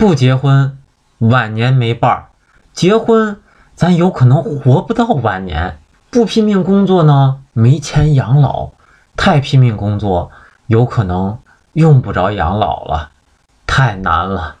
不结婚晚年没伴儿结婚咱有可能活不到晚年。不拼命工作呢没钱养老太拼命工作有可能用不着养老了太难了。